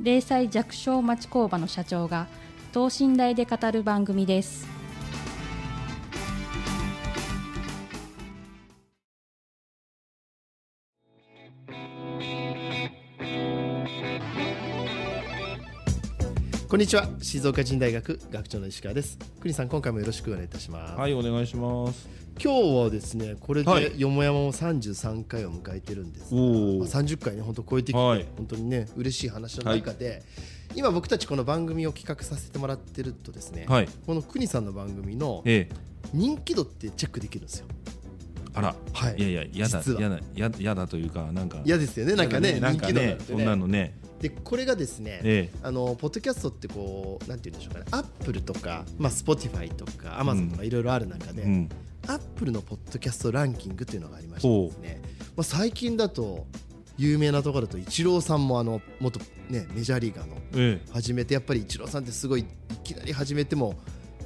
零細弱小町工場の社長が等身大で語る番組です。んにちは。静岡人大学学長の石川です。国さん今回もよろしくお願いいたします、はい、お願いします。今日はですねこれはい。でよもやまも33回を迎えてるんです。が、おー。まあ、30回ね本当超えてきて、はい。本当にね嬉しい話の中で、今僕たちこの番組を企画させてもらってるとですね、はい、この国さんの番組のええ、人気度ってチェックできるんですよ。あら、はい。いやいや、やだ、実は。やだ、ややだというか、なんか。嫌ですよねなんかねなん人気度なんかね、んなのね。でこれがですね、えあのポッドキャストってこうなんて言うんでしょうかね。アップルとか、まあ、スポティファイとかアマゾンとかいろいろある中え、で、うん、アップルのポッドキャストランキングっていうのがありましてですね、まあ、最近だと有名なところだとイチローさんもあの元、ね、メジャーリーガーのえ。始めてやっぱりイチローさんってすごいいきなり始めても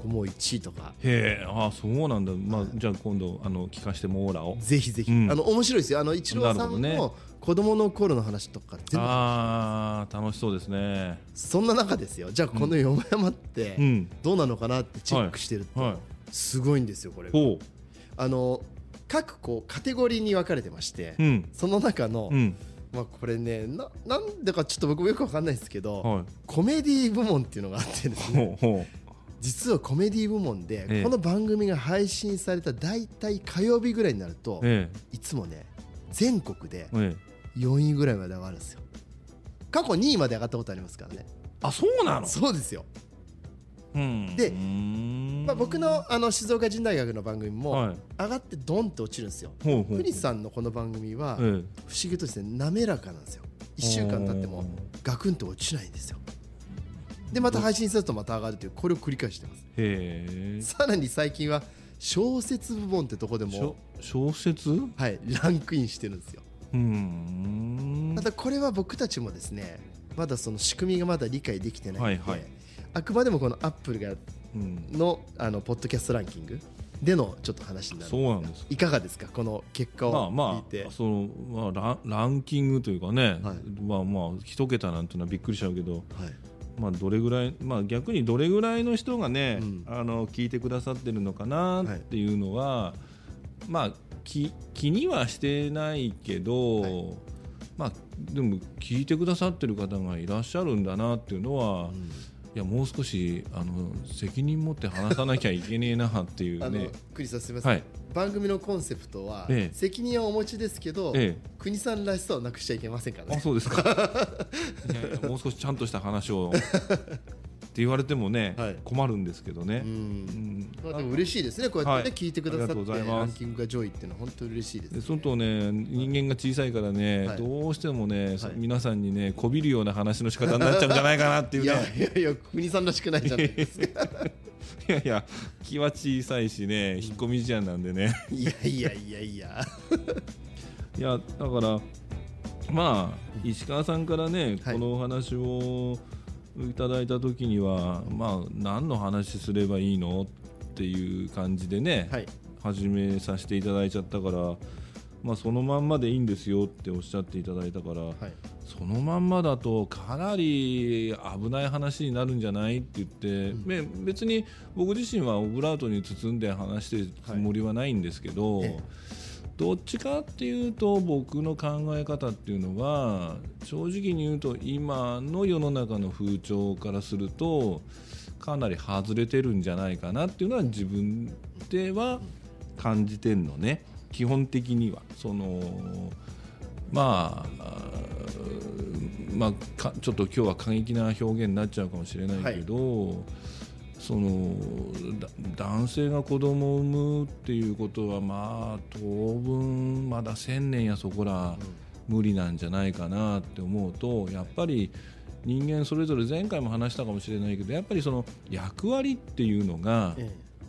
もう1位とか。え、へえ、あ、そうなんだ、まあ、じゃあ、今度、あの、聞かしてもらおう。ぜひぜひ、うん。あの面白いですよ。あのイチローさんの子供の頃の話とか全部ああ、楽しそうですね。そんな中ですよ。じゃあこのよもやまってうん、どうなのかなってチェックしてると、はい、すごいんですよこれ。がほあの各こうカテゴリーに分かれてまして、う、うん、その中の、うん、まあこれねななんだかちょっと僕もよくわかんないですけど、はい、コメディ部門っていうのがあってですね。ほう、ほ実はコメディ部門で、ええ。この番組が配信された大体火曜日ぐらいになると、いつもね全国でえ、え。え。4位ぐらいまで上がるんですよ。過去2位まで上がったことありますからね。あ、そうなの？そうですよ、うん、でまあ、僕のあの静岡人大学の番組もはい、上がってドンって落ちるんですよ。ほうほう。クリスさんのこの番組は不え。え。思議とですね滑らかなんですよ。1週間経ってもガクンと落ちないんですよでまた配信するとまた上がるというこれを繰り返してます。さらに最近は小説部門ってとこでしもょ、小説？うはい、ランクインしてるんですよーん。ただこれは僕たちもですねまだその仕組みがまだ理解できてないので、はいはいあくまでもこのアップルがうん。のあのポッドキャストランキングでのちょっと話になるそうなんです。いかがですか？この結果をまあまあそのまあランランキングというかね、はいまあまあ一桁なんていうのはびっくりしちゃうけど、はいまあどれぐらいまあ逆にどれぐらいの人がね、うん。あの聞いてくださってるのかなっていうのは、まあ気気にはしてないけど、はい。まあでも聞いてくださってる方がいらっしゃるんだなっていうのは。うんいやもう少しあの責任持って話さなきゃいけねえなっていうあのね。クリスさんすみません、はい。番組のコンセプトは、ええ。責任はお持ちですけど、ええ。国さんらしさをなくしちゃいけませんからね。あそうですか。いやいやもう少しちゃんとした話を言われてもね、はい。困るんですけどね。う、うん。んまあ、でも嬉しいですねこうやってね、はい。聞いてくださってランキングが上位っていうのは本当に嬉しいです、でそのとね人間が小さいからね、はい。どうしてもね、はい。皆さんにねこびるような話の仕方になっちゃうんじゃないかなっていういねやいやいや国さんらしくないじゃないです。か いやいや気は小さいしね引っ込み思案なんでね。いやいやいやいや。いや だからまあ石川さんからね、はい。このお話をいただいた時にはまあ何の話すればいいのっていう感じでね、はい。始めさせていただいちゃったから、まあ、そのまんまでいいんですよっておっしゃっていただいたから、はい。そのまんまだとかなり危ない話になるんじゃないって言って、ね別に僕自身はオブラートに包んで話してるつもりはないんですけど、えどっちかっていうと僕の考え方っていうのは正直に言うと今の世の中の風潮からするとかなり外れてるんじゃないかなっていうのは自分では感じてんのね。基本的には。そのまあまあちょっと今日は過激な表現になっちゃうかもしれないけど、そのだ男性が子供を産むっていうことはまあ当分まだ千年やそこら無理なんじゃないかなって思うとやっぱり人間それぞれ前回も話したかもしれないけどやっぱりその役割っていうのが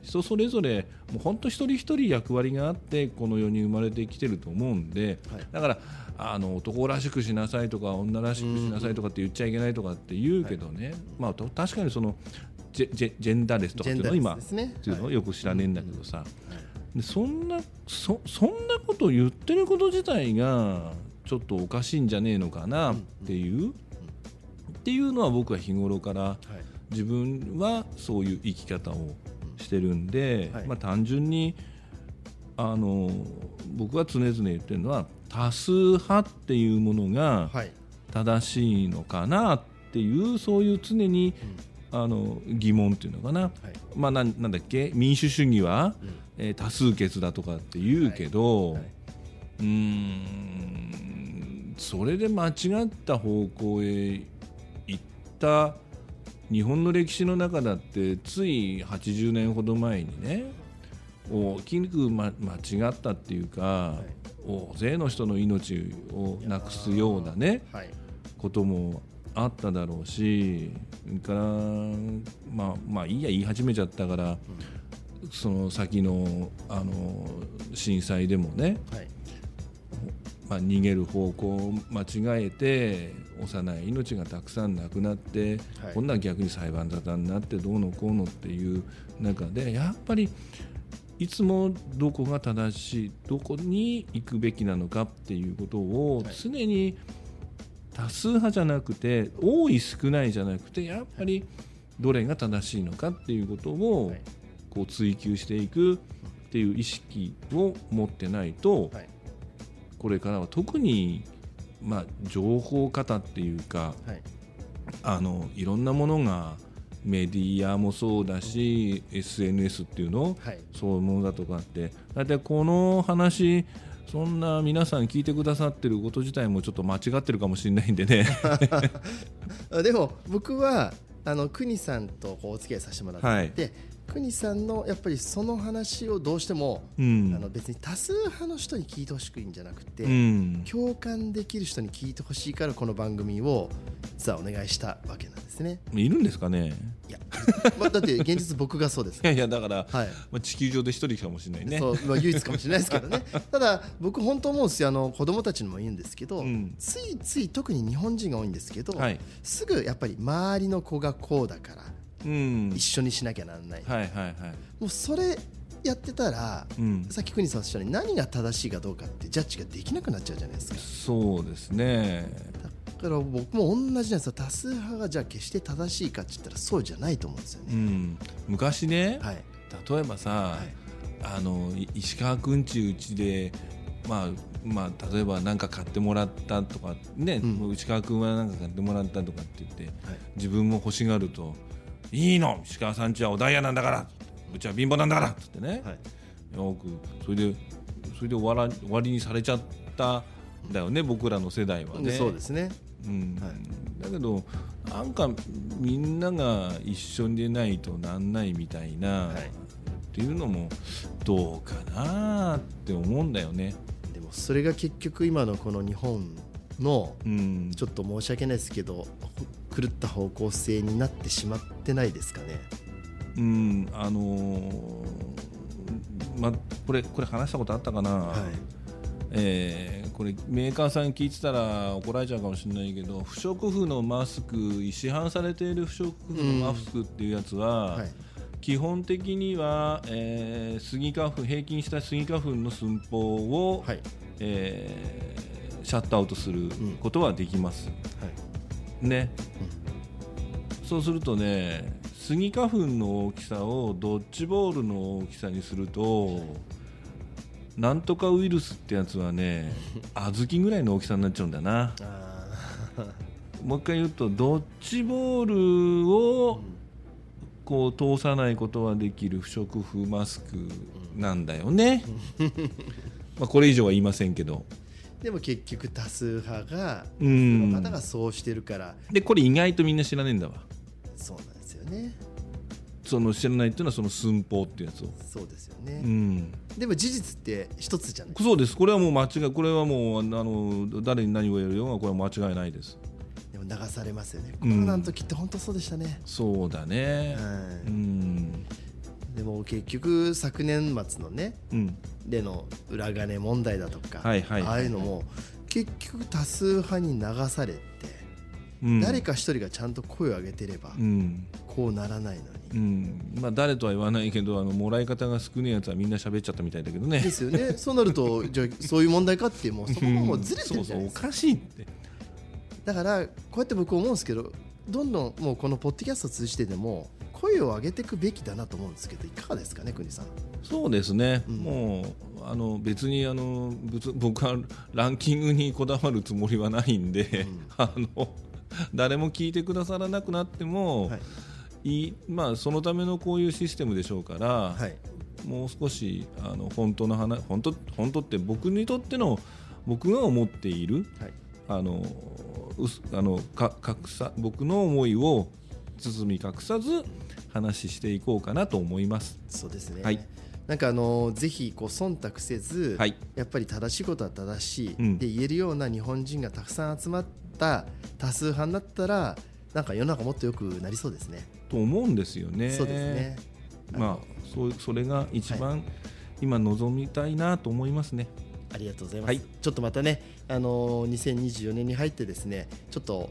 人それぞれもう本当一人一人役割があってこの世に生まれてきてると思うんで、だからあの男らしくしなさいとか女らしくしなさいとかって言っちゃいけないとかって言うけどね、まあ、確かにそのジェジェジェンダーレスとかっていうのは今、っていうのよく知らねえんだけどさ、でそんなそそんなこと言ってること自体がちょっとおかしいんじゃねえのかなっていう、っていうのは僕は日頃から自分はそういう生き方をしてるんで、まあ、単純にあの僕は常々言ってるのは多数派っていうものが正しいのかなっていうそういう常に、あの疑問っていうのかな、はい、まあななんだっけ？民主主義は、うん、えー、多数決だとかって言うけど、はい。はい、うんそれで間違った方向へ行った日本の歴史の中だってつい80年ほど前にね大きく、ま、間違ったっていうか、大勢の人の命をなくすようなね、こともあっただろうしからまあまあいいや言い始めちゃったから、うん、その先のあの震災でもね、はい、まあ、逃げる方向を間違えて幼い命がたくさん亡くなって、はい、今度は逆に裁判沙汰になってどうのこうのっていう中でやっぱりいつもどこが正しいどこに行くべきなのかっていうことを常に、はい多数派じゃなくて多い少ないじゃなくてやっぱりどれが正しいのかっていうことをこう追求していくっていう意識を持ってないとこれからは特にまあ情報型っていうかあのいろんなものがメディアもそうだし SNS っていうのそういうものだとかって大体この話そんな皆さん聞いてくださってること自体もちょっと間違ってるかもしれないんでね。でも僕はあの国さんとこうお付き合いさせてもらって、はい、国さんのやっぱりその話をどうしても、うん、あの別に多数派の人に聞いてほしくいいんじゃなくて、うん、共感できる人に聞いてほしいからこの番組を実はお願いしたわけなんですね。いるんですかね？いや、まあ、だって現実僕がそうです。いやいやだから、はい。まあ、地球上で一人かもしれないね。そう、まあ、唯一かもしれないですけどね。ただ僕本当思うんですよ。あの子供たちにも言うんですけど、うん、ついつい特に日本人が多いんですけど、はい、すぐやっぱり周りの子がこうだからうん、一緒にしなきゃならない,、はいはいはい、もうそれやってたら、うん、さっき国さんおっしゃる何が正しいかどうかってジャッジができなくなっちゃうじゃないですか。そうですね。だから僕も同じなんですよ。多数派がじゃあ決して正しいかって言ったらそうじゃないと思うんですよね、うん、昔ね、はい、例えばさ、はい、あの石川君ちうちでまあまあ、例えば何か買ってもらったとかね、うん、内川君は何か買ってもらったとかって言って、はい、自分も欲しがるといいの。石川さんちはおダイヤなんだから。うちは貧乏なんだから。っつってね、はい、よくそれでそれで終わら終わりにされちゃったんだよね僕らの世代はね。そうですね、うん。はい、だけどなんかみんなが一緒に出ないとなんないみたいな、はい、っていうのもどうかなって思うんだよね。でもそれが結局今のこの日本の、うん、ちょっと申し訳ないですけど狂った方向性になってしまってないですかね。うんあのー、まこれこれ話したことあったかな、はい。えー、これメーカーさん聞いてたら怒られちゃうかもしれないけど不織布のマスク市販されている不織布のマスクっていうやつは、はい、基本的には、えー、スギ花粉平均したスギ花粉の寸法を、はい。えー、シャットアウトすることはできます。うんはいね、うん、そうするとねスギ花粉の大きさをドッジボールの大きさにするとなんとかウイルスってやつはね 小豆ぐらいの大きさになっちゃうんだな。もう一回言うとドッジボールをこう通さないことはできる不織布マスクなんだよね。まあこれ以上は言いませんけどでも結局多数派が多数の方がそうしてるから。でこれ意外とみんな知らないんだわ。そうなんですよね。その知らないっていうのはその寸法っていうやつを。そうですよね、うん、でも事実って一つじゃない。そうです。これはもう間違いこれはもうあの誰に何を言えるようがこれは間違いないです。でも分流されますよね。コロナの時って本当そうでしたね、そうだね、うん、でも結局昨年末のね、うん、での裏金問題だとか、はいはい、ああいうのも結局多数派に流されて、うん、誰か一人がちゃんと声を上げてれば、うん、こうならないのに、うん。まあ、誰とは言わないけどあのもらい方が少ないやつはみんな喋っちゃったみたいだけどね。ですよね。そうなるとじゃそういう問題かってもうそこもずれてるじゃないですか。そうそうおかしいって。だからこうやって僕思うんですけどどんどんもうこのポッドキャストを通じてでも声を上げていくべきだなと思うんですけどいかがですかね国さん？そうですね、うん、もうあの別にあの僕はランキングにこだわるつもりはないんで、うん、あの誰も聞いてくださらなくなっても、はい、いまあ、そのためのこういうシステムでしょうから、はい、もう少しあの本当の話本当本当って僕にとっての僕が思っている、はい、あのあのか隠さ僕の思いを包み隠さず話していこうかなと思います。そうですね、はいなんかあのぜひこう忖度せず、はい、やっぱり正しいことは正しい、うん、で言えるような日本人がたくさん集まった多数派になったらなんか世の中もっと良くなりそうですね。と思うんですよね。そうですね。まあそうそれが一番、今望みたいなと思いますね。ありがとうございます、はい、ちょっとまたね、あのー、2024年に入ってですねちょっと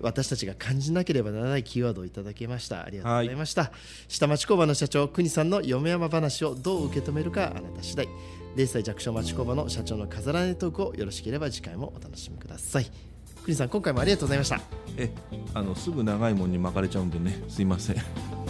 私たちが感じなければならないキーワードをいただきました。ありがとうございました、はい、下町工場の社長国さんの嫁山話をどう受け止めるかあなた次第。零歳弱小町工場の社長の飾らねトークをよろしければ次回もお楽しみください。国さん今回もありがとうございました。えあのすぐ長いもんに巻かれちゃうんでね。すいません